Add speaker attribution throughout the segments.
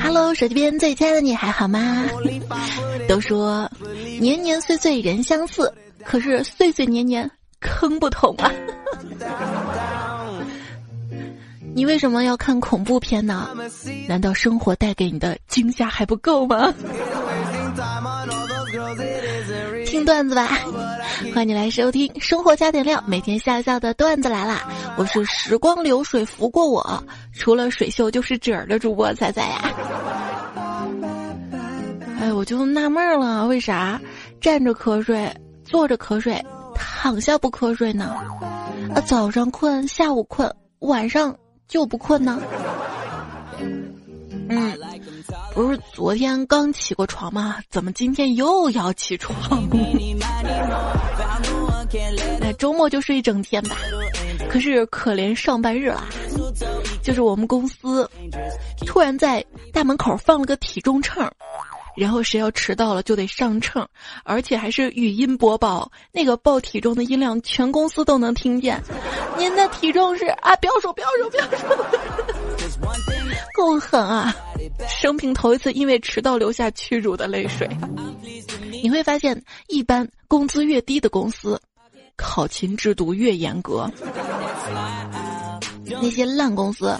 Speaker 1: Hello，手机边最亲爱的你还好吗？都说年年岁岁人相似，可是岁岁年年坑不同啊。你为什么要看恐怖片呢？难道生活带给你的惊吓还不够吗？听段子吧，欢迎你来收听《生活加点料》，每天笑笑的段子来啦！我是时光流水拂过我，除了水袖就是褶儿的主播彩彩呀。哎，我就纳闷了，为啥站着瞌睡，坐着瞌睡，躺下不瞌睡呢？啊，早上困，下午困，晚上。就不困呢？嗯，不是昨天刚起过床吗？怎么今天又要起床？那 周末就睡一整天吧。可是可怜上班日啦，就是我们公司突然在大门口放了个体重秤。然后谁要迟到了就得上秤，而且还是语音播报，那个报体重的音量全公司都能听见。您的体重是啊，不要说，不要说，不要说，够狠啊！生平头一次因为迟到流下屈辱的泪水。你会发现，一般工资越低的公司，考勤制度越严格。那些烂公司。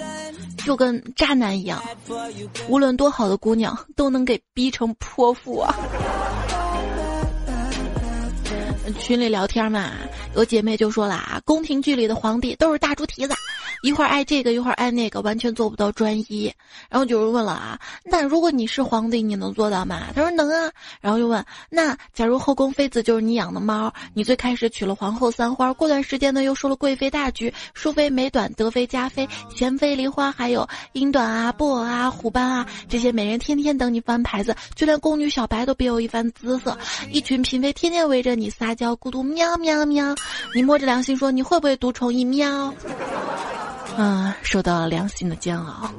Speaker 1: 就跟渣男一样，无论多好的姑娘都能给逼成泼妇啊！群里聊天嘛，有姐妹就说啦，宫廷剧里的皇帝都是大猪蹄子。一会儿爱这个，一会儿爱那个，完全做不到专一。然后有人问了啊，那如果你是皇帝，你能做到吗？他说能啊。然后又问，那假如后宫妃子就是你养的猫，你最开始娶了皇后三花，过段时间呢又收了贵妃大举，淑妃、美短、德妃、佳妃、贤妃、梨花，还有英短啊、布偶啊、虎斑啊，这些美人天天等你翻牌子，就连宫女小白都别有一番姿色。一群嫔妃天天围着你撒娇，孤独喵喵喵。你摸着良心说，你会不会独宠一喵？嗯，受到了良心的煎熬。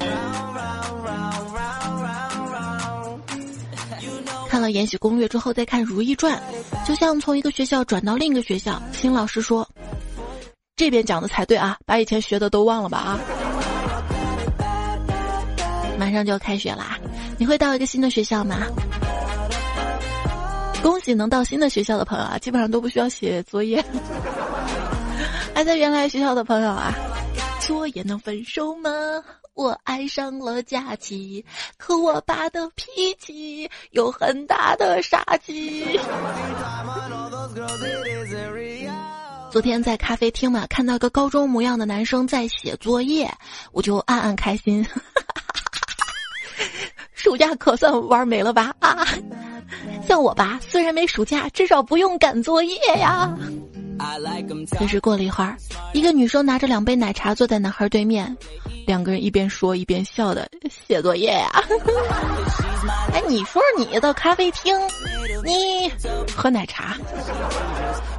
Speaker 1: 看了《延禧攻略》之后，再看《如懿传》，就像从一个学校转到另一个学校。新老师说：“这边讲的才对啊，把以前学的都忘了吧啊！”马上就要开学啦，你会到一个新的学校吗？恭喜能到新的学校的朋友啊，基本上都不需要写作业。还 在原来学校的朋友啊。说也能分手吗？我爱上了假期，可我爸的脾气有很大的杀气。昨天在咖啡厅嘛，看到个高中模样的男生在写作业，我就暗暗开心。暑假可算玩没了吧？啊，像我吧，虽然没暑假，至少不用赶作业呀。可是过了一会儿，一个女生拿着两杯奶茶坐在男孩对面，两个人一边说一边笑的写作业呀。哎，你说你到咖啡厅，你喝奶茶，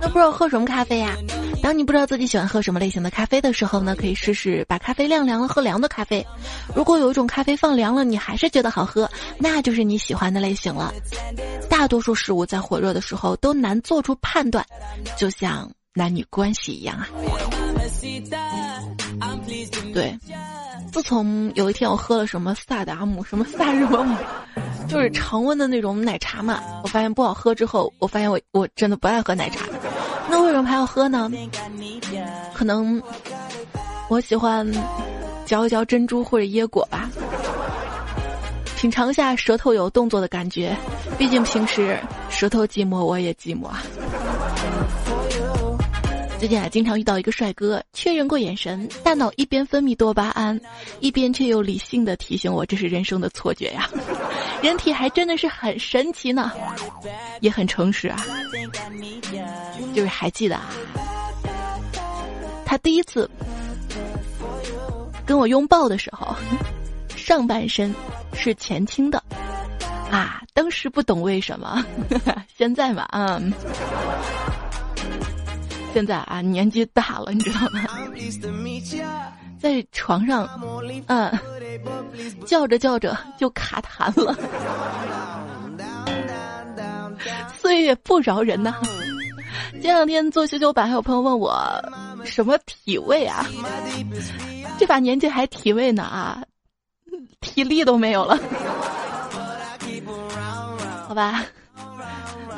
Speaker 1: 那不知道喝什么咖啡呀？当你不知道自己喜欢喝什么类型的咖啡的时候呢，可以试试把咖啡晾凉了喝凉的咖啡。如果有一种咖啡放凉了你还是觉得好喝，那就是你喜欢的类型了。大多数事物在火热的时候都难做出判断，就像男女关系一样啊。对，自从有一天我喝了什么萨达姆什么萨日姆，就是常温的那种奶茶嘛，我发现不好喝之后，我发现我我真的不爱喝奶茶。那为什么还要喝呢？可能我喜欢嚼一嚼珍珠或者椰果吧，品尝一下舌头有动作的感觉。毕竟平时舌头寂寞，我也寂寞啊。最近啊，经常遇到一个帅哥，确认过眼神，大脑一边分泌多巴胺，一边却又理性的提醒我，这是人生的错觉呀。人体还真的是很神奇呢，也很诚实啊。就是还记得啊，他第一次跟我拥抱的时候，上半身是前倾的，啊，当时不懂为什么，现在嘛，嗯。现在啊，年纪大了，你知道吗？在床上，嗯，叫着叫着就卡痰了。岁月不饶人呐！前两天做修修版，还有朋友问我什么体位啊？这把年纪还体位呢啊，体力都没有了。好吧，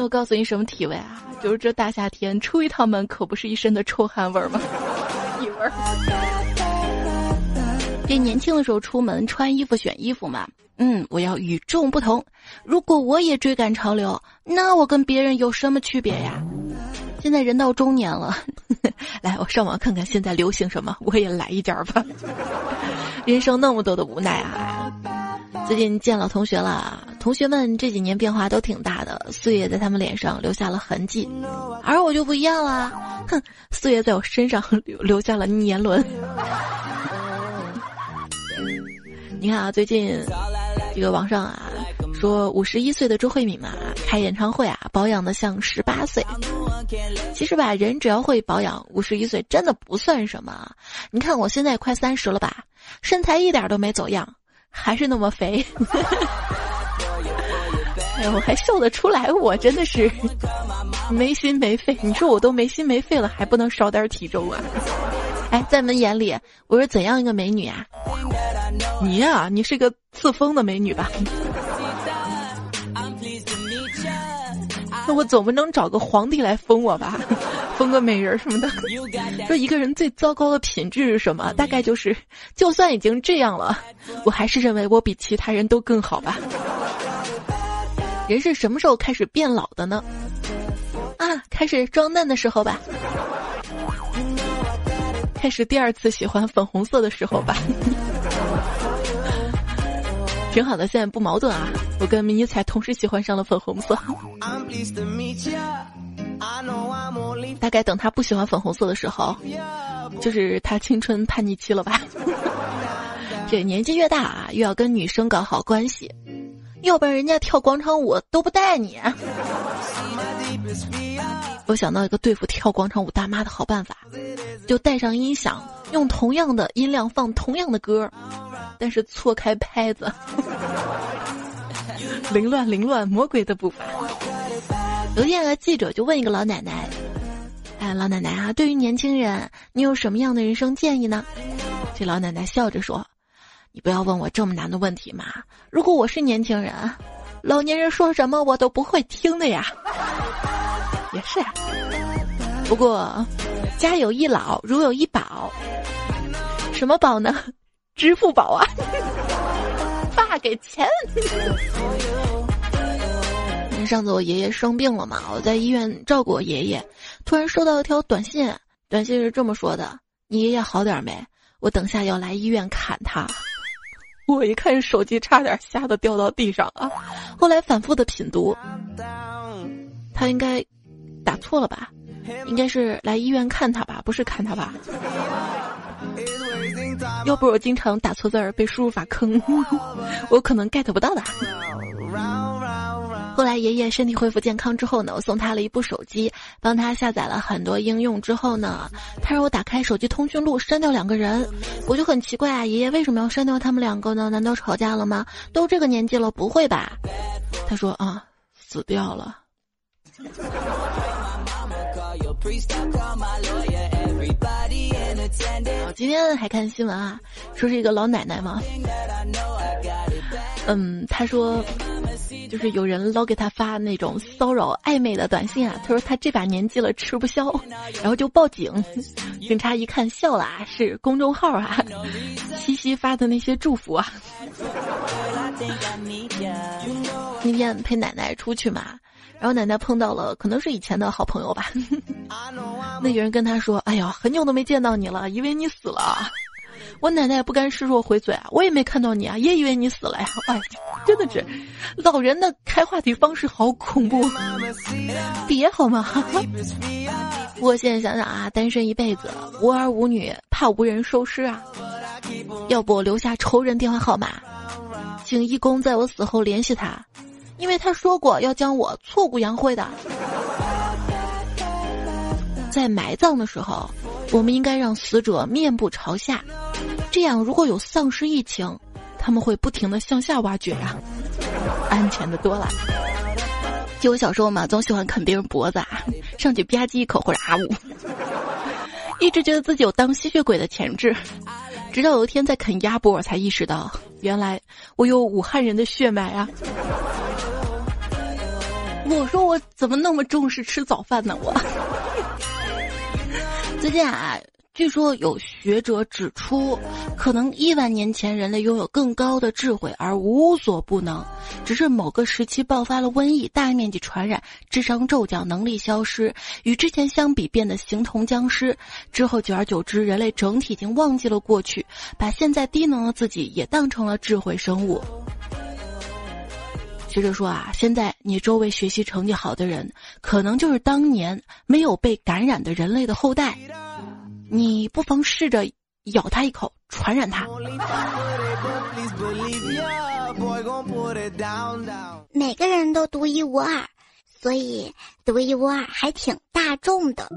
Speaker 1: 我告诉你什么体味啊？就是这大夏天出一趟门，可不是一身的臭汗味儿吗？体味儿。这年轻的时候出门穿衣服选衣服嘛，嗯，我要与众不同。如果我也追赶潮流，那我跟别人有什么区别呀？现在人到中年了，来，我上网看看现在流行什么，我也来一件吧。人生那么多的无奈啊！最近见老同学了，同学们这几年变化都挺大的，岁月在他们脸上留下了痕迹，而我就不一样了，哼，岁月在我身上留留下了年轮。你看啊，最近这个网上啊说五十一岁的周慧敏嘛开演唱会啊，保养的像十八岁。其实吧，人只要会保养，五十一岁真的不算什么。你看我现在快三十了吧，身材一点都没走样。还是那么肥，哎，我还笑得出来，我真的是没心没肺。你说我都没心没肺了，还不能少点体重啊？哎，在你们眼里，我是怎样一个美女啊？你呀，你是个自封的美女吧？那我总不能找个皇帝来封我吧？封个美人什么的。说一个人最糟糕的品质是什么？大概就是，就算已经这样了，我还是认为我比其他人都更好吧。人是什么时候开始变老的呢？啊，开始装嫩的时候吧。开始第二次喜欢粉红色的时候吧。挺好的，现在不矛盾啊！我跟迷彩同时喜欢上了粉红色。大概等他不喜欢粉红色的时候，就是他青春叛逆期了吧？这年纪越大啊，越要跟女生搞好关系，要不然人家跳广场舞都不带你。我想到一个对付跳广场舞大妈的好办法，就带上音响，用同样的音量放同样的歌。但是错开拍子，凌乱凌乱，魔鬼的步伐。有天，啊记者就问一个老奶奶：“哎，老奶奶啊，对于年轻人，你有什么样的人生建议呢？”这老奶奶笑着说：“你不要问我这么难的问题嘛！如果我是年轻人，老年人说什么我都不会听的呀。”也是，不过家有一老，如有一宝，什么宝呢？支付宝啊，爸给钱。上次我爷爷生病了嘛，我在医院照顾我爷爷，突然收到一条短信，短信是这么说的：“你爷爷好点没？我等下要来医院看他。” 我一看手机，差点吓得掉到地上啊！后来反复的品读，他应该打错了吧？应该是来医院看他吧，不是看他吧？要不我经常打错字儿被输入法坑，我可能 get 不到的。后来爷爷身体恢复健康之后呢，我送他了一部手机，帮他下载了很多应用之后呢，他让我打开手机通讯录删掉两个人，我就很奇怪啊，爷爷为什么要删掉他们两个呢？难道吵架了吗？都这个年纪了，不会吧？他说啊，死掉了。我今天还看新闻啊，说是一个老奶奶嘛，嗯，他说就是有人老给他发那种骚扰暧昧的短信啊，他说他这把年纪了吃不消，然后就报警，警察一看笑了啊，是公众号啊，七夕发的那些祝福啊。那天陪奶奶出去嘛。然后奶奶碰到了，可能是以前的好朋友吧。那个人跟他说：“哎呀，很久都没见到你了，以为你死了。”我奶奶也不甘示弱回嘴啊：“我也没看到你啊，也以为你死了呀。”哎，真的是，老人的开话题方式好恐怖。别好吗？不过现在想想啊，单身一辈子，无儿无女，怕无人收尸啊。要不留下仇人电话号码，请义工在我死后联系他。因为他说过要将我挫骨扬灰的，在埋葬的时候，我们应该让死者面部朝下，这样如果有丧尸疫情，他们会不停的向下挖掘呀，安全的多了。就我小时候嘛，总喜欢啃别人脖子，啊，上去吧唧一口或者啊呜，一直觉得自己有当吸血鬼的潜质。直到有一天在啃鸭脖，我才意识到，原来我有武汉人的血脉啊！我说我怎么那么重视吃早饭呢？我最近啊。据说有学者指出，可能亿万年前人类拥有更高的智慧而无所不能，只是某个时期爆发了瘟疫，大面积传染，智商骤降，能力消失，与之前相比变得形同僵尸。之后久而久之，人类整体已经忘记了过去，把现在低能的自己也当成了智慧生物。学者说啊，现在你周围学习成绩好的人，可能就是当年没有被感染的人类的后代。你不妨试着咬他一口，传染他。
Speaker 2: 每个人都独一无二，所以独一无二还挺大众的。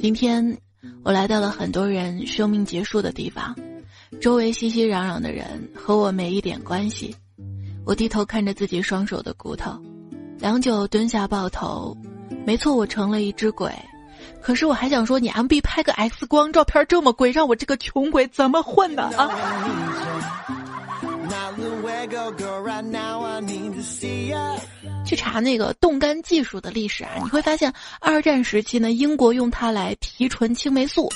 Speaker 1: 今天我来到了很多人生命结束的地方，周围熙熙攘攘的人和我没一点关系。我低头看着自己双手的骨头。良久，蹲下抱头，没错，我成了一只鬼。可是我还想说，你 M B 拍个 X 光照片这么贵，让我这个穷鬼怎么混呢？啊！去查那个冻干技术的历史啊，你会发现，二战时期呢，英国用它来提纯青霉素，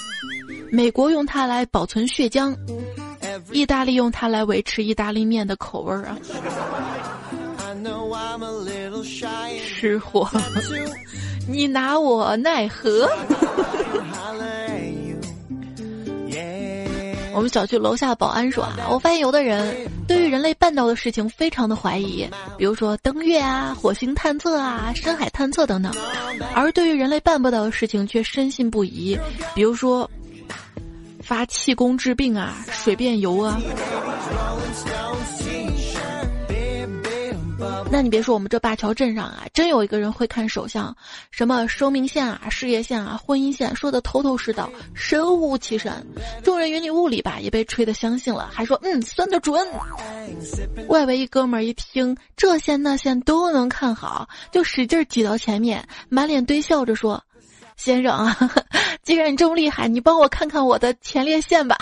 Speaker 1: 美国用它来保存血浆，意大利用它来维持意大利面的口味儿啊。吃货，你拿我奈何？我们小区楼下保安说啊，我发现有的人对于人类办到的事情非常的怀疑，比如说登月啊、火星探测啊、深海探测等等，而对于人类办不到的事情却深信不疑，比如说发气功治病啊、水变油啊。那你别说，我们这灞桥镇上啊，真有一个人会看手相，什么生命线啊、事业线啊、婚姻线，说的头头是道，神乎其神。众人云里雾里吧，也被吹得相信了，还说嗯，算得准。外围一哥们儿一听这线那线都能看好，就使劲挤到前面，满脸堆笑着说：“先生啊，既然你这么厉害，你帮我看看我的前列腺吧。”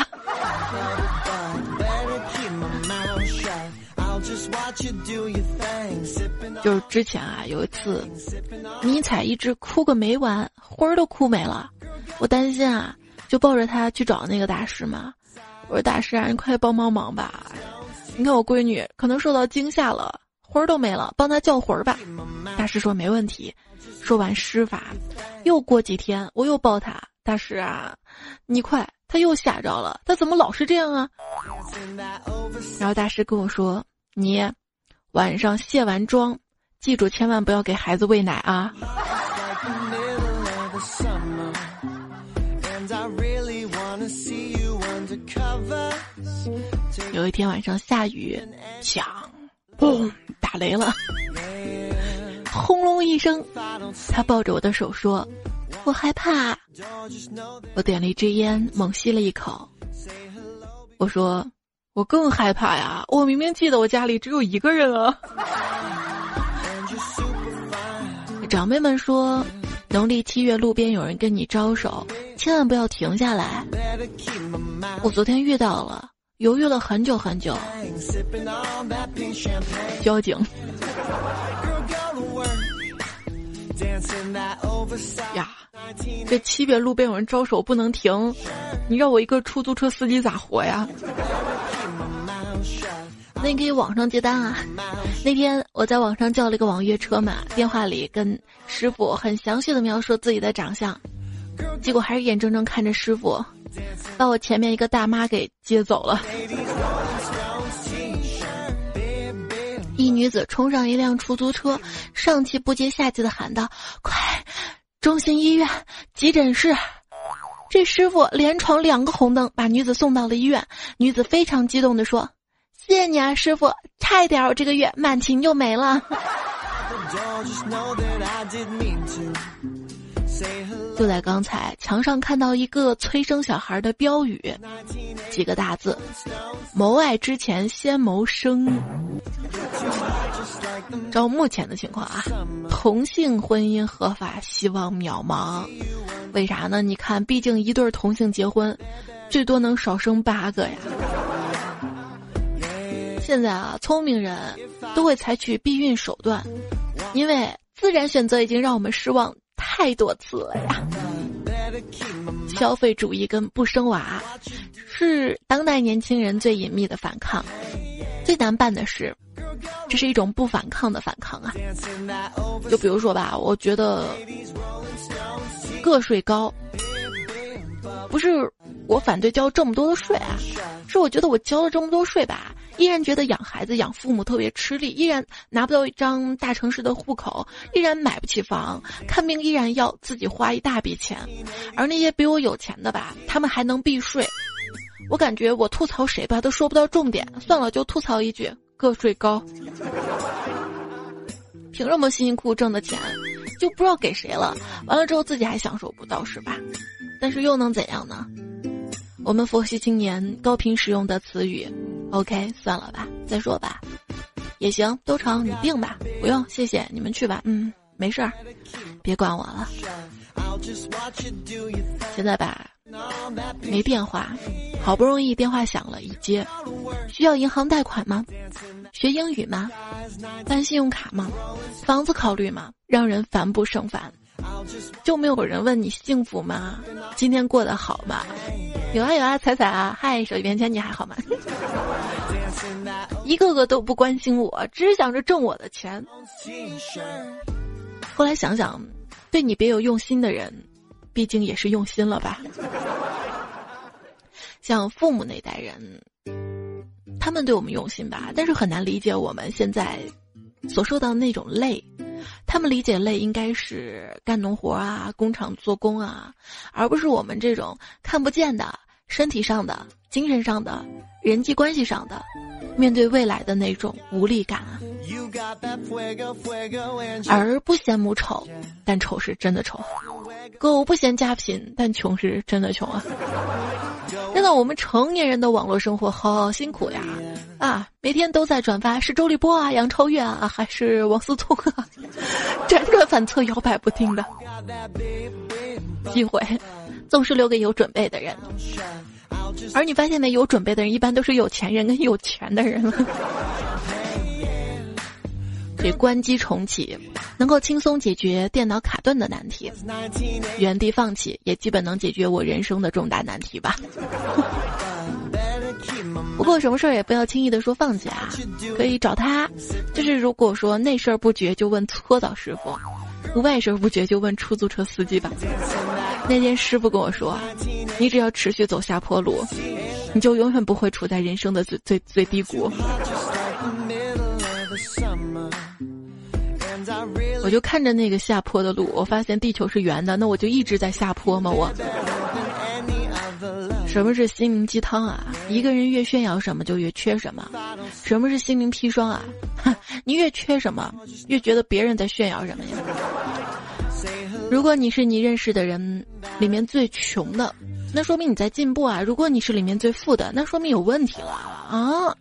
Speaker 1: 就是之前啊，有一次迷彩一直哭个没完，魂儿都哭没了。我担心啊，就抱着他去找那个大师嘛。我说大师啊，你快帮帮忙吧！你看我闺女可能受到惊吓了，魂儿都没了，帮她叫魂儿吧。大师说没问题。说完施法，又过几天我又抱她，大师啊，你快，他又吓着了，他怎么老是这样啊？然后大师跟我说。你晚上卸完妆，记住千万不要给孩子喂奶啊！有一天晚上下雨，响，嘣，打雷了，轰隆一声，他抱着我的手说：“我害怕。”我点了一支烟，猛吸了一口，我说。我更害怕呀！我明明记得我家里只有一个人啊。长辈们说，农历七月路边有人跟你招手，千万不要停下来。我昨天遇到了，犹豫了很久很久。交警。呀，这七月路边有人招手不能停，你让我一个出租车司机咋活呀？那你可以网上接单啊！那天我在网上叫了一个网约车嘛，电话里跟师傅很详细的描述自己的长相，结果还是眼睁睁看着师傅把我前面一个大妈给接走了。一女子冲上一辆出租车，上气不接下气的喊道：“快，中心医院急诊室！”这师傅连闯两个红灯，把女子送到了医院。女子非常激动的说。谢谢你啊，师傅！差一点，我这个月满勤就没了。就在刚才，墙上看到一个催生小孩的标语，几个大字：谋爱之前先谋生。照目前的情况啊，同性婚姻合法希望渺茫。为啥呢？你看，毕竟一对同性结婚，最多能少生八个呀。现在啊，聪明人都会采取避孕手段，因为自然选择已经让我们失望太多次了呀。消费主义跟不生娃，是当代年轻人最隐秘的反抗。最难办的是，这是一种不反抗的反抗啊。就比如说吧，我觉得个税高，不是我反对交这么多的税啊，是我觉得我交了这么多税吧。依然觉得养孩子、养父母特别吃力，依然拿不到一张大城市的户口，依然买不起房，看病依然要自己花一大笔钱，而那些比我有钱的吧，他们还能避税。我感觉我吐槽谁吧都说不到重点，算了，就吐槽一句：个税高。凭什么辛辛苦苦挣的钱就不知道给谁了？完了之后自己还享受不到是吧？但是又能怎样呢？我们佛系青年高频使用的词语。OK，算了吧，再说吧，也行，都成，你定吧，不用，谢谢，你们去吧，嗯，没事儿，别管我了。现在吧，没电话，好不容易电话响了，一接，需要银行贷款吗？学英语吗？办信用卡吗？房子考虑吗？让人烦不胜烦。就没有人问你幸福吗？今天过得好吗？有啊有啊，彩彩啊，嗨，手机边前你还好吗？一个个都不关心我，只想着挣我的钱。后来想想，对你别有用心的人，毕竟也是用心了吧？像父母那代人，他们对我们用心吧，但是很难理解我们现在所受到的那种累。他们理解累应该是干农活啊，工厂做工啊，而不是我们这种看不见的身体上的、精神上的、人际关系上的，面对未来的那种无力感啊。儿不嫌母丑，但丑是真的丑；狗不嫌家贫，但穷是真的穷啊。真的，我们成年人的网络生活好辛苦呀！啊，每天都在转发，是周立波啊，杨超越啊，还是王思聪啊？辗转反侧，摇摆不定的。机会总是留给有准备的人，而你发现没？有准备的人一般都是有钱人跟有权的人了。这关机重启能够轻松解决电脑卡顿的难题，原地放弃也基本能解决我人生的重大难题吧。不过什么事儿也不要轻易的说放弃啊，可以找他。就是如果说内事儿不决，就问搓澡师傅；外事儿不决，就问出租车司机吧。那天师傅跟我说，你只要持续走下坡路，你就永远不会处在人生的最最最低谷。我就看着那个下坡的路，我发现地球是圆的，那我就一直在下坡吗？我。什么是心灵鸡汤啊？一个人越炫耀什么就越缺什么。什么是心灵砒霜啊？你越缺什么，越觉得别人在炫耀什么呀？如果你是你认识的人里面最穷的，那说明你在进步啊；如果你是里面最富的，那说明有问题了啊！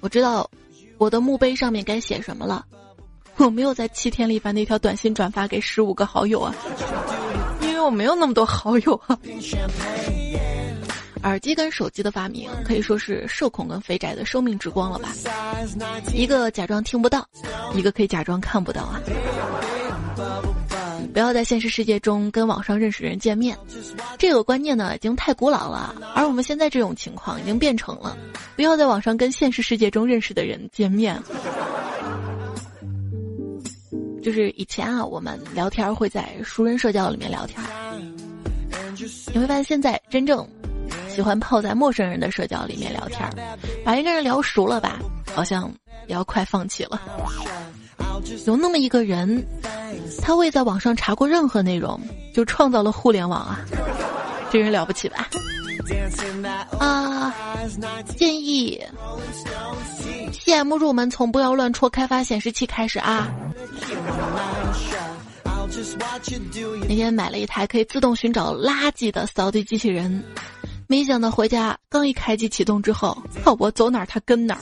Speaker 1: 我知道我的墓碑上面该写什么了。我没有在七天里把那条短信转发给十五个好友啊，因为我没有那么多好友啊。耳机跟手机的发明可以说是社恐跟肥宅的生命之光了吧？一个假装听不到，一个可以假装看不到啊。不要在现实世界中跟网上认识人见面，这个观念呢已经太古老了。而我们现在这种情况已经变成了，不要在网上跟现实世界中认识的人见面。就是以前啊，我们聊天会在熟人社交里面聊天，你会发现现在真正喜欢泡在陌生人的社交里面聊天，把一个人聊熟了吧，好像也要快放弃了。有那么一个人，他未在网上查过任何内容，就创造了互联网啊，这人了不起吧？啊，建议 PM 入门从不要乱戳开发显示器开始啊。那天买了一台可以自动寻找垃圾的扫地机器人，没想到回家刚一开机启动之后，我走哪儿它跟哪儿。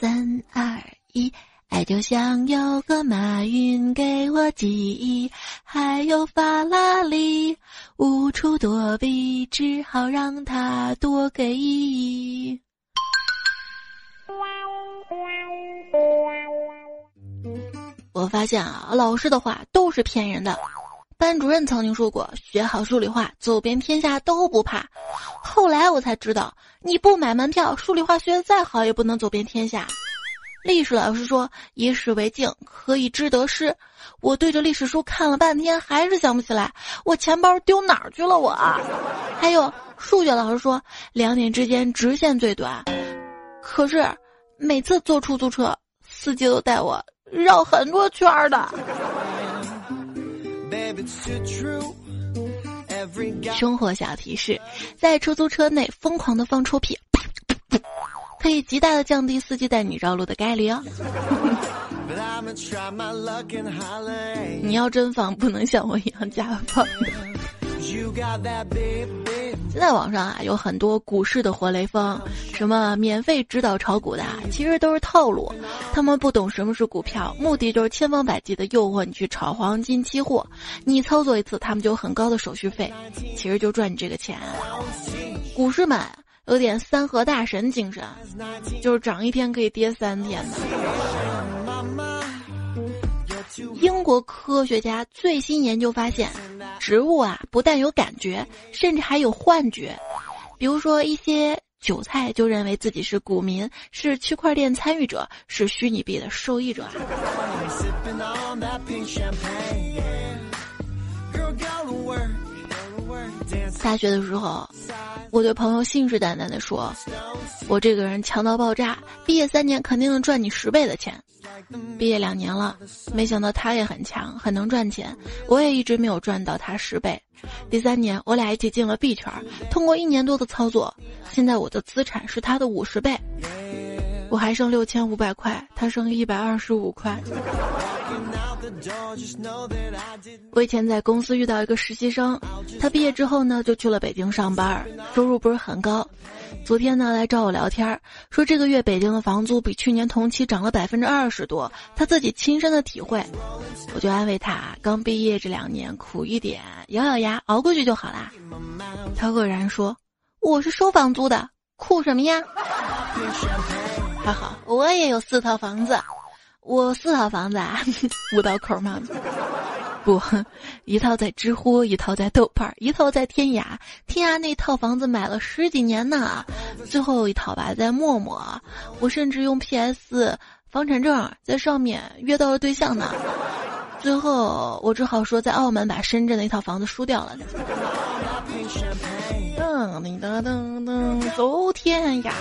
Speaker 1: 三二一，爱就像有个马云给我记忆，还有法拉利无处躲避，只好让他多给。我发现啊，老师的话都是骗人的。班主任曾经说过：“学好数理化，走遍天下都不怕。”后来我才知道，你不买门票，数理化学的再好也不能走遍天下。历史老师说：“以史为镜，可以知得失。”我对着历史书看了半天，还是想不起来我钱包丢哪儿去了。我还有数学老师说：“两点之间直线最短。”可是每次坐出租车，司机都带我。绕很多圈儿的。生活小提示：在出租车内疯狂的放臭屁，可以极大的降低司机带你绕路的概率哦。你要真放，不能像我一样假放。现在网上啊有很多股市的活雷锋，什么免费指导炒股的，其实都是套路。他们不懂什么是股票，目的就是千方百计的诱惑你去炒黄金期货。你操作一次，他们就有很高的手续费，其实就赚你这个钱。股市嘛，有点三和大神精神，就是涨一天可以跌三天的。英国科学家最新研究发现，植物啊不但有感觉，甚至还有幻觉。比如说，一些韭菜就认为自己是股民，是区块链参与者，是虚拟币的受益者。大学的时候，我对朋友信誓旦旦地说：“我这个人强到爆炸，毕业三年肯定能赚你十倍的钱。”毕业两年了，没想到他也很强，很能赚钱，我也一直没有赚到他十倍。第三年，我俩一起进了币圈，通过一年多的操作，现在我的资产是他的五十倍，我还剩六千五百块，他剩一百二十五块。我以前在公司遇到一个实习生，他毕业之后呢，就去了北京上班，收入不是很高。昨天呢，来找我聊天，说这个月北京的房租比去年同期涨了百分之二十多，他自己亲身的体会。我就安慰他，刚毕业这两年苦一点，咬咬牙熬过去就好啦。他愕然说：“我是收房租的，苦什么呀？”还好我也有四套房子。我四套房子啊，五道口吗？不，一套在知乎，一套在豆瓣，一套在天涯。天涯那套房子买了十几年呢，最后一套吧在陌陌。我甚至用 PS 房产证在上面约到了对象呢。最后我只好说在澳门把深圳那套房子输掉了。噔噔噔噔噔，走天涯！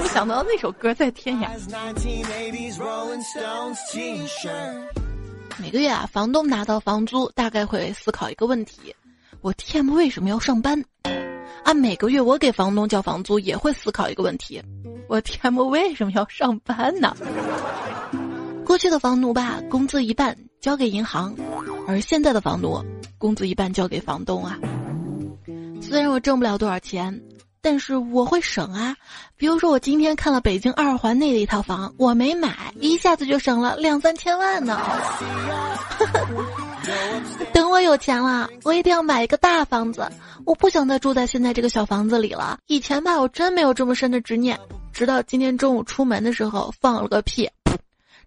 Speaker 1: 没想到那首歌在天涯。每个月啊，房东拿到房租，大概会思考一个问题：我 TM 为什么要上班？啊，每个月我给房东交房租，也会思考一个问题：我 TM 为什么要上班呢？过去的房奴吧，工资一半交给银行，而现在的房奴，工资一半交给房东啊。虽然我挣不了多少钱，但是我会省啊。比如说，我今天看了北京二环内的一套房，我没买，一下子就省了两三千万呢。等我有钱了，我一定要买一个大房子。我不想再住在现在这个小房子里了。以前吧，我真没有这么深的执念，直到今天中午出门的时候放了个屁。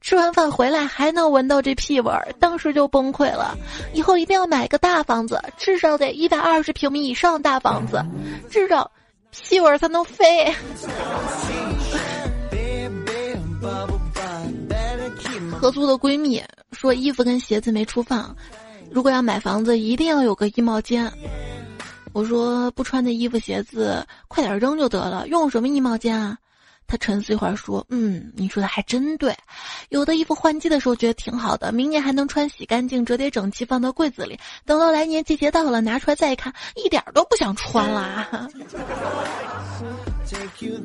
Speaker 1: 吃完饭回来还能闻到这屁味儿，当时就崩溃了。以后一定要买个大房子，至少得一百二十平米以上大房子，至少屁味儿才能飞。合租的闺蜜说衣服跟鞋子没处放，如果要买房子一定要有个衣帽间。我说不穿的衣服鞋子快点扔就得了，用什么衣帽间啊？他沉思一会儿说：“嗯，你说的还真对。有的衣服换季的时候觉得挺好的，明年还能穿，洗干净，折叠整齐，放到柜子里。等到来年季节到了，拿出来再一看，一点都不想穿啦。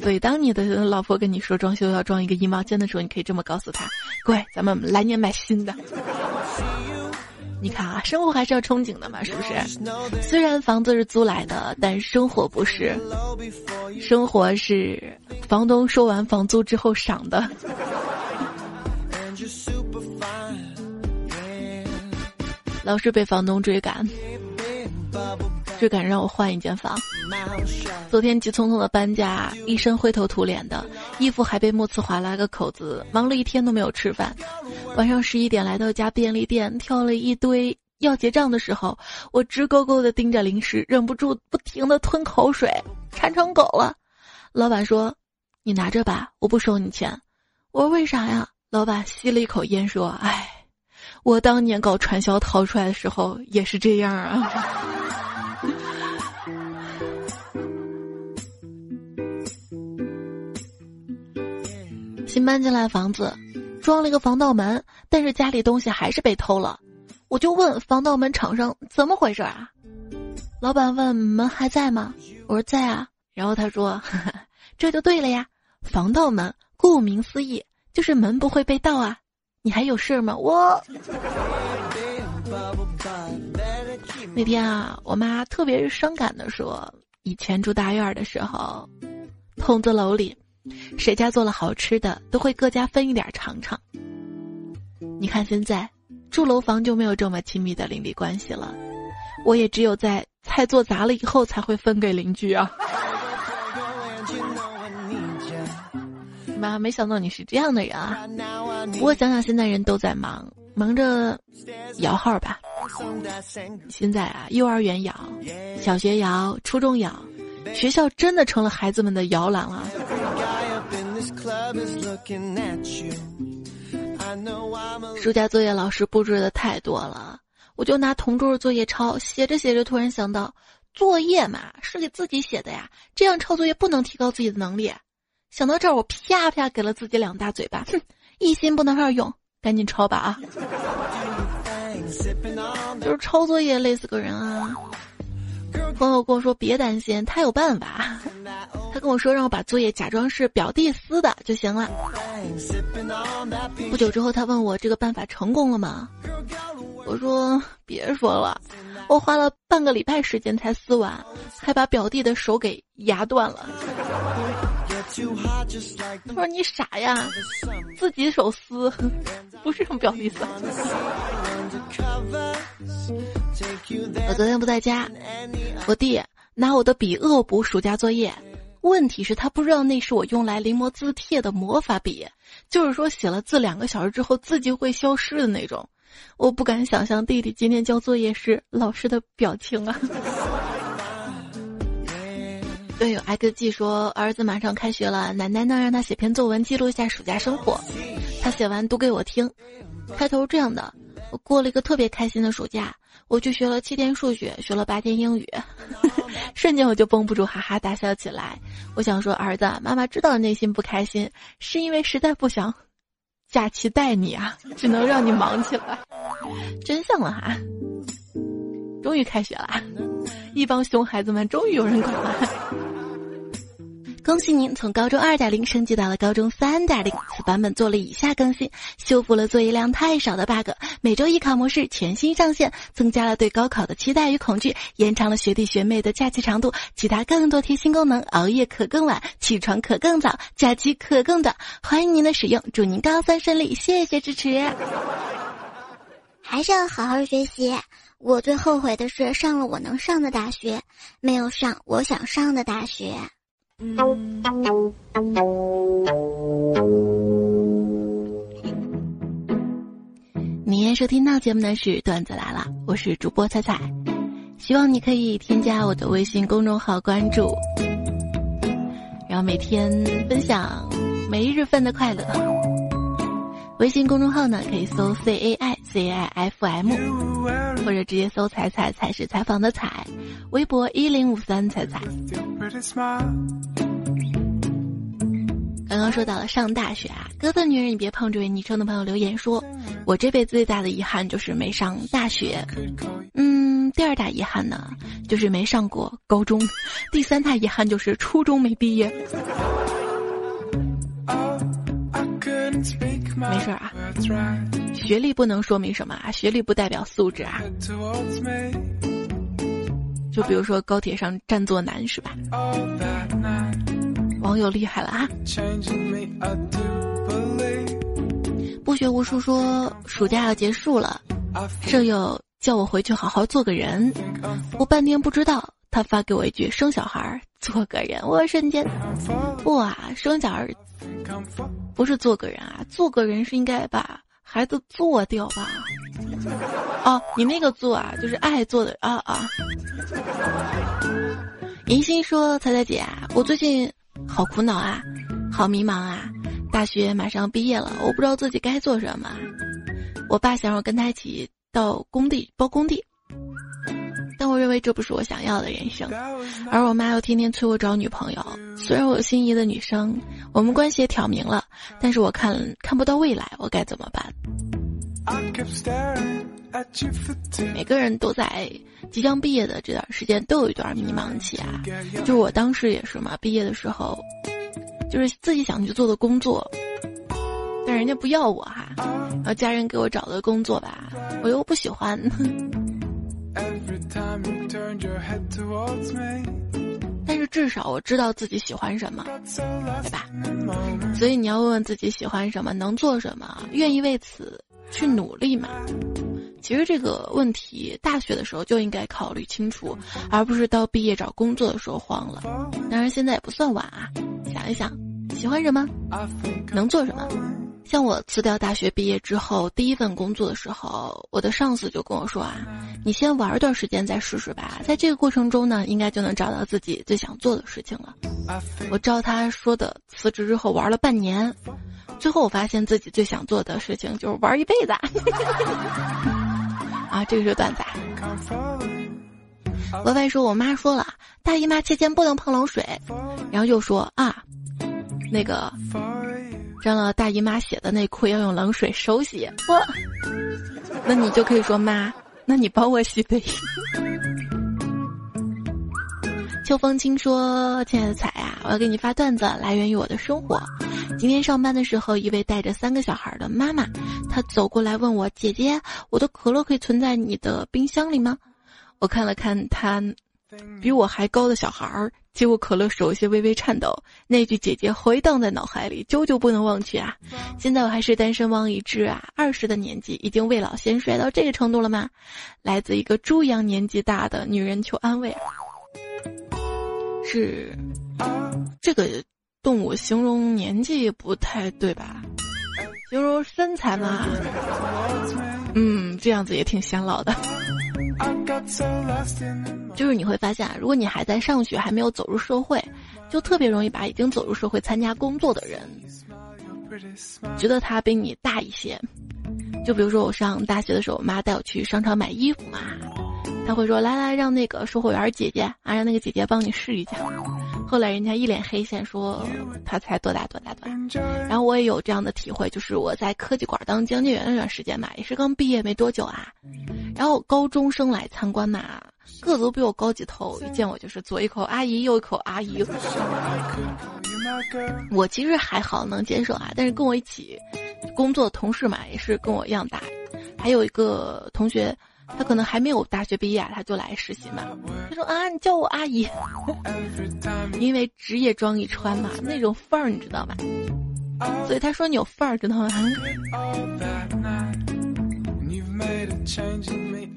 Speaker 1: 所以，当你的老婆跟你说装修要装一个衣帽间的时候，你可以这么告诉他：乖，咱们来年买新的。你看啊，生活还是要憧憬的嘛，是不是？虽然房子是租来的，但生活不是，生活是房东收完房租之后赏的。老是被房东追赶，追赶让我换一间房。昨天急匆匆的搬家，一身灰头土脸的，衣服还被木刺划了个口子，忙了一天都没有吃饭。晚上十一点来到家便利店，挑了一堆。要结账的时候，我直勾勾的盯着零食，忍不住不停的吞口水，馋成狗了。老板说：“你拿着吧，我不收你钱。”我说：“为啥呀？”老板吸了一口烟说：“哎，我当年搞传销逃出来的时候也是这样啊。”新搬进来房子，装了一个防盗门，但是家里东西还是被偷了。我就问防盗门厂商怎么回事啊？老板问门还在吗？我说在啊。然后他说，这就对了呀。防盗门顾名思义就是门不会被盗啊。你还有事吗？我那天啊，我妈特别伤感的说，以前住大院的时候，筒子楼里，谁家做了好吃的，都会各家分一点尝尝。你看现在。住楼房就没有这么亲密的邻里关系了，我也只有在菜做砸了以后才会分给邻居啊。妈，没想到你是这样的人啊！不过想想现在人都在忙，忙着摇号吧。现在啊，幼儿园摇，小学摇，初中摇，学校真的成了孩子们的摇篮了。暑假作业老师布置的太多了，我就拿同桌的作业抄，写着写着，突然想到，作业嘛是给自己写的呀，这样抄作业不能提高自己的能力。想到这儿，我啪啪给了自己两大嘴巴，哼，一心不能二用，赶紧抄吧啊！就是抄作业累死个人啊。朋友跟我说别担心，他有办法。他跟我说让我把作业假装是表弟撕的就行了。不久之后，他问我这个办法成功了吗？我说别说了，我花了半个礼拜时间才撕完，还把表弟的手给压断了。他说你傻呀，自己手撕，不是让表弟撕。我昨天不在家，我弟拿我的笔恶补暑假作业。问题是，他不知道那是我用来临摹字帖的魔法笔，就是说写了字两个小时之后字迹会消失的那种。我不敢想象弟弟今天交作业时老师的表情啊。队友 X G 说，儿子马上开学了，奶奶呢让他写篇作文记录一下暑假生活。他写完读给我听，开头这样的：我过了一个特别开心的暑假。我去学了七天数学，学了八天英语，瞬间我就绷不住哈哈大笑起来。我想说，儿子，妈妈知道内心不开心，是因为实在不想假期带你啊，只能让你忙起来。真相了哈，终于开学了，一帮熊孩子们终于有人管了。恭喜您从高中二点零升级到了高中三点零，此版本做了以下更新：修复了作业量太少的 bug，每周艺考模式全新上线，增加了对高考的期待与恐惧，延长了学弟学妹的假期长度，其他更多贴心功能，熬夜可更晚，起床可更早，假期可更短。欢迎您的使用，祝您高三顺利，谢谢支持。
Speaker 2: 还是要好好学习。我最后悔的是上了我能上的大学，没有上我想上的大学。
Speaker 1: 你也收听到节目的是段子来了，我是主播彩彩，希望你可以添加我的微信公众号关注，然后每天分享每一日份的快乐。微信公众号呢可以搜 C A I C I F M，或者直接搜“彩彩彩是采访的彩”，微博一零五三彩彩。刚刚说到了上大学啊，哥的女人你别碰这位昵称的朋友留言说，我这辈子最大的遗憾就是没上大学。嗯，第二大遗憾呢，就是没上过高中。第三大遗憾就是初中没毕业。没事啊，学历不能说明什么啊，学历不代表素质啊。就比如说高铁上占座难是吧？网友厉害了啊！不学无术说暑假要结束了，舍友叫我回去好好做个人，我半天不知道，他发给我一句生小孩做个人，我瞬间不啊，生小孩不是做个人啊，做个人是应该把孩子做掉吧？哦，你那个做啊，就是爱做的啊啊。银心说：“彩彩姐，我最近好苦恼啊，好迷茫啊！大学马上毕业了，我不知道自己该做什么。我爸想让我跟他一起到工地包工地，但我认为这不是我想要的人生。而我妈又天天催我找女朋友，虽然我有心仪的女生，我们关系也挑明了，但是我看看不到未来，我该怎么办？”每个人都在即将毕业的这段时间都有一段迷茫期啊，就是我当时也是嘛，毕业的时候，就是自己想去做的工作，但人家不要我哈，然后家人给我找的工作吧，我又不喜欢。但是至少我知道自己喜欢什么，对吧？所以你要问问自己喜欢什么，能做什么，愿意为此去努力吗？其实这个问题，大学的时候就应该考虑清楚，而不是到毕业找工作的时候慌了。当然现在也不算晚啊，想一想，喜欢什么，能做什么。像我辞掉大学毕业之后第一份工作的时候，我的上司就跟我说啊，你先玩一段时间再试试吧，在这个过程中呢，应该就能找到自己最想做的事情了。我照他说的辞职之后玩了半年，最后我发现自己最想做的事情就是玩一辈子。啊，这个是段仔。额外说，我妈说了，大姨妈期间不能碰冷水，然后又说啊，那个沾了大姨妈血的内裤要用冷水手洗。我，那你就可以说妈，那你帮我洗呗。秋风清说：“亲爱的彩啊，我要给你发段子，来源于我的生活。今天上班的时候，一位带着三个小孩的妈妈，她走过来问我：‘姐姐，我的可乐可以存在你的冰箱里吗？’我看了看他比我还高的小孩儿，接过可乐手有些微微颤抖。那句‘姐姐’回荡在脑海里，久久不能忘却啊！现在我还是单身汪一只啊，二十的年纪，已经未老先衰到这个程度了吗？来自一个猪一样年纪大的女人求安慰。”是这个动物形容年纪不太对吧？形容身材嘛，嗯，这样子也挺显老的。就是你会发现，如果你还在上学，还没有走入社会，就特别容易把已经走入社会参加工作的人，觉得他比你大一些。就比如说我上大学的时候，我妈带我去商场买衣服嘛。他会说：“来来，让那个售货员姐姐啊，让那个姐姐帮你试一下。”后来人家一脸黑线说：“他才多大多大多大。”然后我也有这样的体会，就是我在科技馆当讲解员那段时间嘛，也是刚毕业没多久啊。然后高中生来参观嘛，个子都比我高几头，一见我就是左一口阿姨，右一口阿姨。我其实还好能接受啊，但是跟我一起工作的同事嘛，也是跟我一样大，还有一个同学。他可能还没有大学毕业，他就来实习嘛。他说啊，你叫我阿姨，因为职业装一穿嘛，那种范儿你知道吧？所以他说你有范儿，知道吗？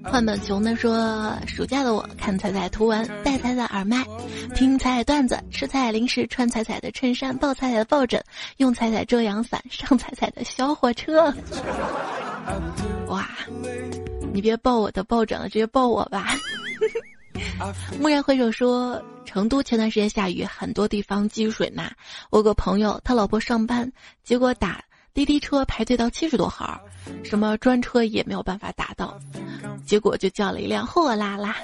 Speaker 1: 换本熊的说，暑假的我看彩彩图文，戴彩彩耳麦，听彩彩段子，吃彩彩零食，穿彩彩的衬衫，抱彩彩的抱枕，用彩彩遮阳伞，上彩彩的小火车。哇！你别抱我的抱枕了，直接抱我吧。蓦然回首说，成都前段时间下雨，很多地方积水嘛。我个朋友他老婆上班，结果打滴滴车排队到七十多号，什么专车也没有办法打到，结果就叫了一辆货拉拉。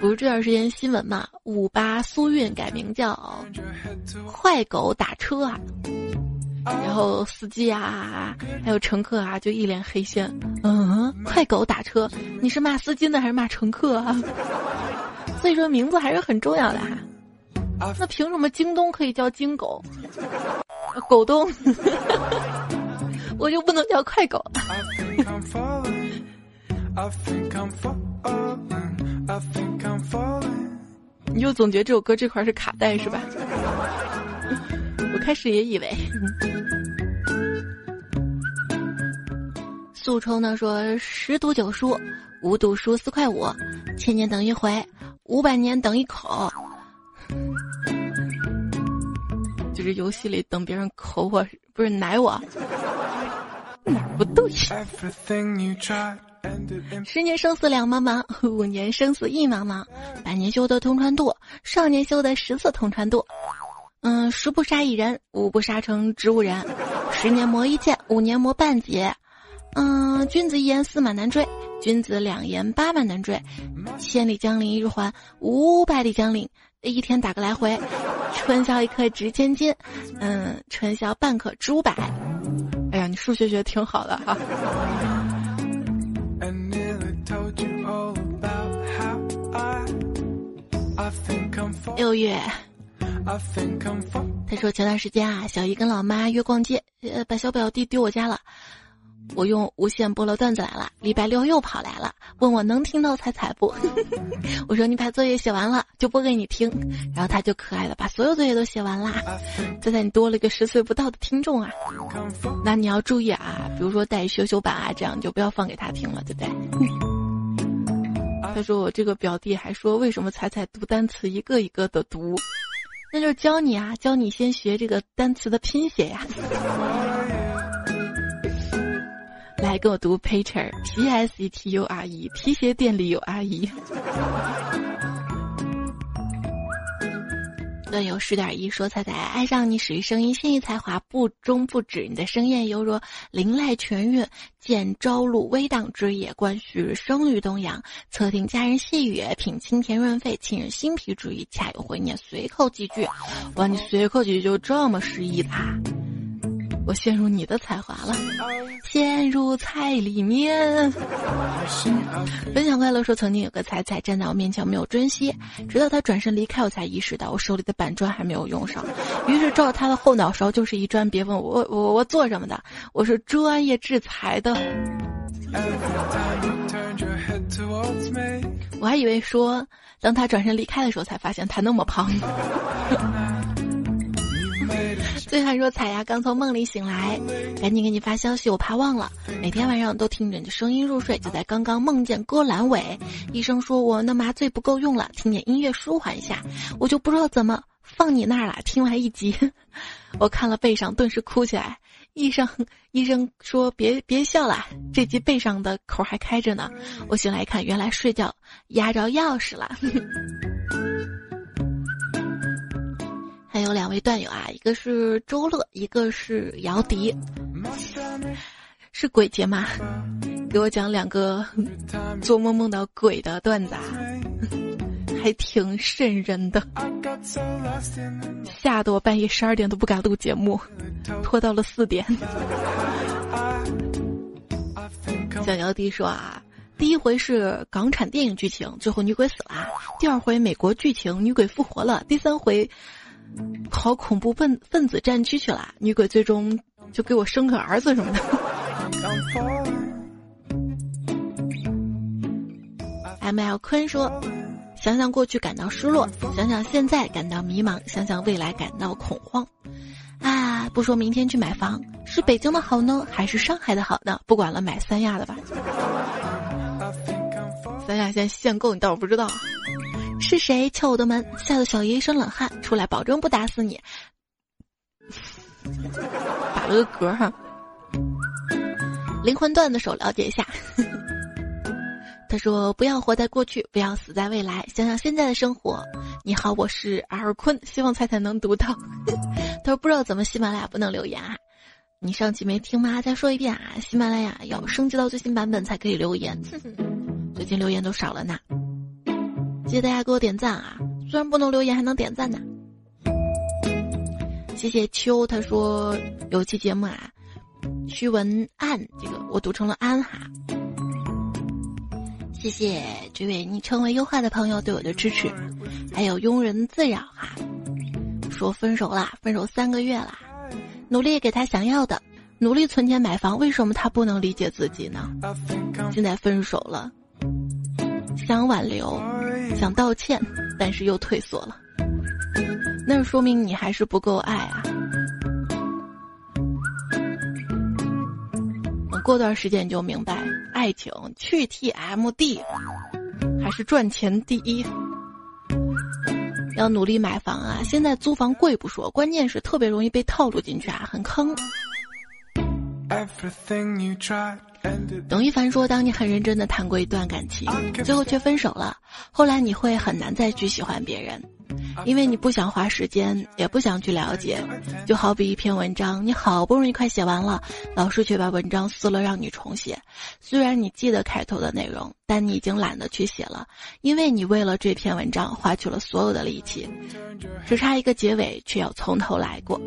Speaker 1: 不是这段时间新闻嘛？五八苏运改名叫快狗打车啊。然后司机啊，还有乘客啊，就一脸黑线。嗯，快狗打车，你是骂司机呢，还是骂乘客啊？所以说名字还是很重要的哈。那凭什么京东可以叫京狗，狗东，我就不能叫快狗？你就总觉得这首歌这块是卡带是吧？我开始也以为。素抽呢说十赌九输，五赌输四块五，千年等一回，五百年等一口。就是游戏里等别人口我，不是奶我，哪不对？十年生死两茫茫，五年生死一茫茫，百年修得同船渡，少年修得十次同船渡。嗯，十不杀一人，五不杀成植物人，十年磨一剑，五年磨半截。嗯，君子一言驷马难追，君子两言八马难追。千里江陵一日还，五百里江陵一天打个来回。春宵一刻值千金，嗯，春宵半刻值五百。哎呀，你数学学的挺好的哈。六月，他说前段时间啊，小姨跟老妈约逛街，呃，把小表弟丢我家了。我用无线播了段子来了，礼拜六又跑来了，问我能听到彩彩不？我说你把作业写完了就播给你听，然后他就可爱的把所有作业都写完啦。现在你多了一个十岁不到的听众啊，那你要注意啊，比如说带羞羞版啊，这样就不要放给他听了，对不对？他说我这个表弟还说为什么彩彩读单词一个一个的读，那就是教你啊，教你先学这个单词的拼写呀。来跟我读 Peter，P S E T U R E，皮鞋店里有阿姨。段友十点一说：“彩彩爱上你，始于声音，心于才华，不忠不止。你的声艳犹如铃籁泉韵，见朝露微荡之野，观旭日生于东阳，侧听佳人细语，品清甜润肺，沁人心脾之意，恰有回念，随口几句。哇，你随口几句就这么诗意啦？”我陷入你的才华了，陷入菜里面。分享快乐说，曾经有个彩彩站在我面前，没有珍惜，直到他转身离开，我才意识到我手里的板砖还没有用上。于是照他的后脑勺就是一砖。别问我，我我做什么的？我是专业制裁的。我还以为说，当他转身离开的时候，才发现他那么胖。醉汉说：“彩呀，刚从梦里醒来，赶紧给你发消息，我怕忘了。每天晚上都听着你的声音入睡，就在刚刚梦见割阑尾，医生说我那麻醉不够用了，听点音乐舒缓一下，我就不知道怎么放你那儿了。听完一集，我看了背上，顿时哭起来。医生医生说别别笑了，这集背上的口还开着呢。我醒来一看，原来睡觉压着钥匙了。”还有两位段友啊，一个是周乐，一个是姚笛，是鬼节吗？给我讲两个做梦梦到鬼的段子啊，还挺瘆人的，吓得我半夜十二点都不敢录节目，拖到了四点。小姚迪说啊，第一回是港产电影剧情，最后女鬼死了；第二回美国剧情，女鬼复活了；第三回。跑恐怖分分子战区去了，女鬼最终就给我生个儿子什么的。M L 坤说：“想想过去感到失落，想想现在感到迷茫，想想未来感到恐慌。啊，不说明天去买房，是北京的好呢，还是上海的好呢？不管了，买三亚的吧。三亚现在限购，你倒是不知道。”是谁敲我的门？吓得小爷一身冷汗，出来保证不打死你。打了个嗝哈。灵魂段的手了解一下。他说：“不要活在过去，不要死在未来，想想现在的生活。”你好，我是尔坤，希望菜菜能读到。他说：“不知道怎么喜马拉雅不能留言啊？你上期没听吗？再说一遍啊！喜马拉雅要升级到最新版本才可以留言，最近留言都少了呢。”谢谢大家给我点赞啊！虽然不能留言，还能点赞呢。谢谢秋，他说有期节目啊，徐文案这个我读成了安哈。谢谢这位昵称为优化的朋友对我的支持，还有庸人自扰哈，说分手啦，分手三个月啦，努力给他想要的，努力存钱买房，为什么他不能理解自己呢？现在分手了，想挽留。想道歉，但是又退缩了，那说明你还是不够爱啊。过段时间你就明白，爱情去 TMD，还是赚钱第一。要努力买房啊！现在租房贵不说，关键是特别容易被套路进去啊，很坑。董一凡说：“当你很认真的谈过一段感情，最后却分手了，后来你会很难再去喜欢别人。”因为你不想花时间，也不想去了解，就好比一篇文章，你好不容易快写完了，老师却把文章撕了让你重写。虽然你记得开头的内容，但你已经懒得去写了，因为你为了这篇文章花去了所有的力气，只差一个结尾，却要从头来过。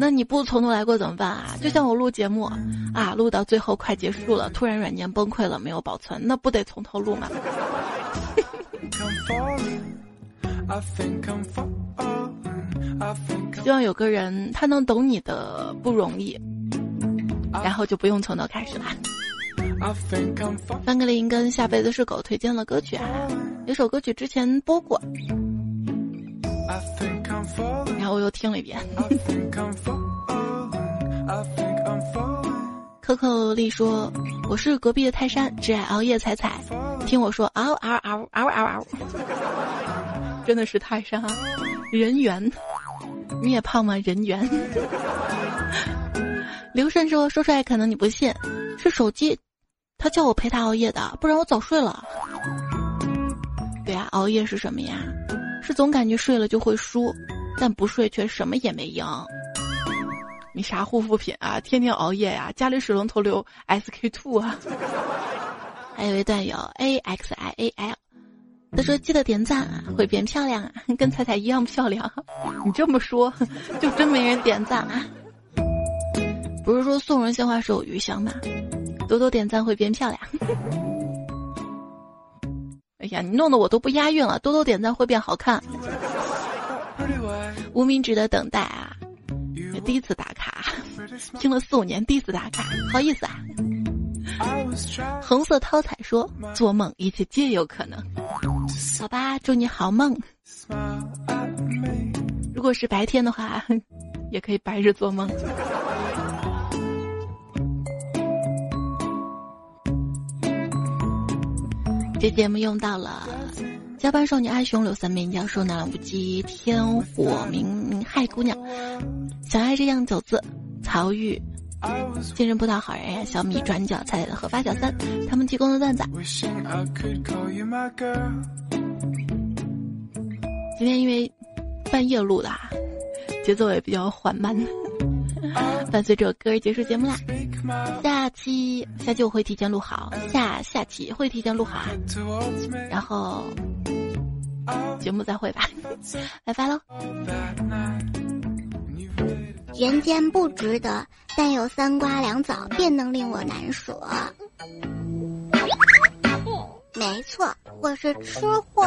Speaker 1: 那你不从头来过怎么办啊？就像我录节目，啊，录到最后快结束了，突然软件崩溃了，没有保存，那不得从头录吗？希望有个人他能懂你的不容易，然后就不用从头开始了。范格林跟下辈子是狗推荐了歌曲啊，有首歌曲之前播过，然后我又听了一遍。可可丽说：“我是隔壁的泰山，只爱熬夜踩踩，听我说嗷嗷嗷嗷嗷嗷。” 真的是泰山，人缘，你也胖吗？人缘。刘顺说说出来可能你不信，是手机，他叫我陪他熬夜的，不然我早睡了。对呀，熬夜是什么呀？总感觉睡了就会输，但不睡却什么也没赢。你啥护肤品啊？天天熬夜呀？家里水龙头流 SK two 啊？还有一段有 A X I A L。他说：“记得点赞啊，会变漂亮啊，跟彩彩一样漂亮。你这么说，就真没人点赞啊？不是说送人鲜花是有余香吗？多多点赞会变漂亮。呀，你弄得我都不押韵了。多多点赞会变好看。无名指的等待啊，第一次打卡，听了四五年，第一次打卡，好意思啊。”红色涛彩说：“做梦，一切皆有可能。”好吧，祝你好梦。如果是白天的话，也可以白日做梦。这节目用到了加班少女爱熊柳三面教授南浪不羁天火明害姑娘，小爱这样九字曹玉。精神葡萄好人呀，小米转角菜的和发小三，他们提供的段子。今天因为半夜录的，节奏也比较缓慢。伴随这首歌结束节目啦，下期下期我会提前录好，下下期会提前录好，然后节目再会吧，拜拜喽。
Speaker 2: 人间不值得，但有三瓜两枣便能令我难舍。没错，我是吃货。